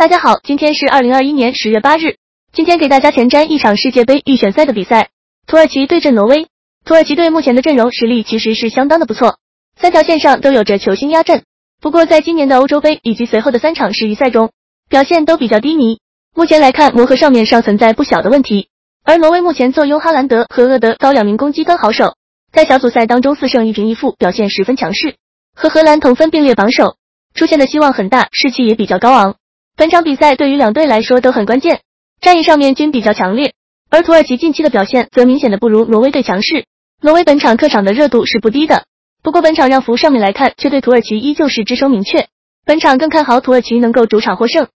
大家好，今天是二零二一年十月八日。今天给大家前瞻一场世界杯预选赛的比赛，土耳其对阵挪威。土耳其队目前的阵容实力其实是相当的不错，三条线上都有着球星压阵。不过在今年的欧洲杯以及随后的三场世预赛中，表现都比较低迷。目前来看，磨合上面尚存在不小的问题。而挪威目前坐拥哈兰德和厄德高两名攻击端好手，在小组赛当中四胜一平一负，表现十分强势，和荷兰同分并列榜首。出线的希望很大，士气也比较高昂。本场比赛对于两队来说都很关键，战役上面均比较强烈。而土耳其近期的表现则明显的不如挪威队强势。挪威本场客场的热度是不低的，不过本场让服上面来看，却对土耳其依旧是支撑明确。本场更看好土耳其能够主场获胜。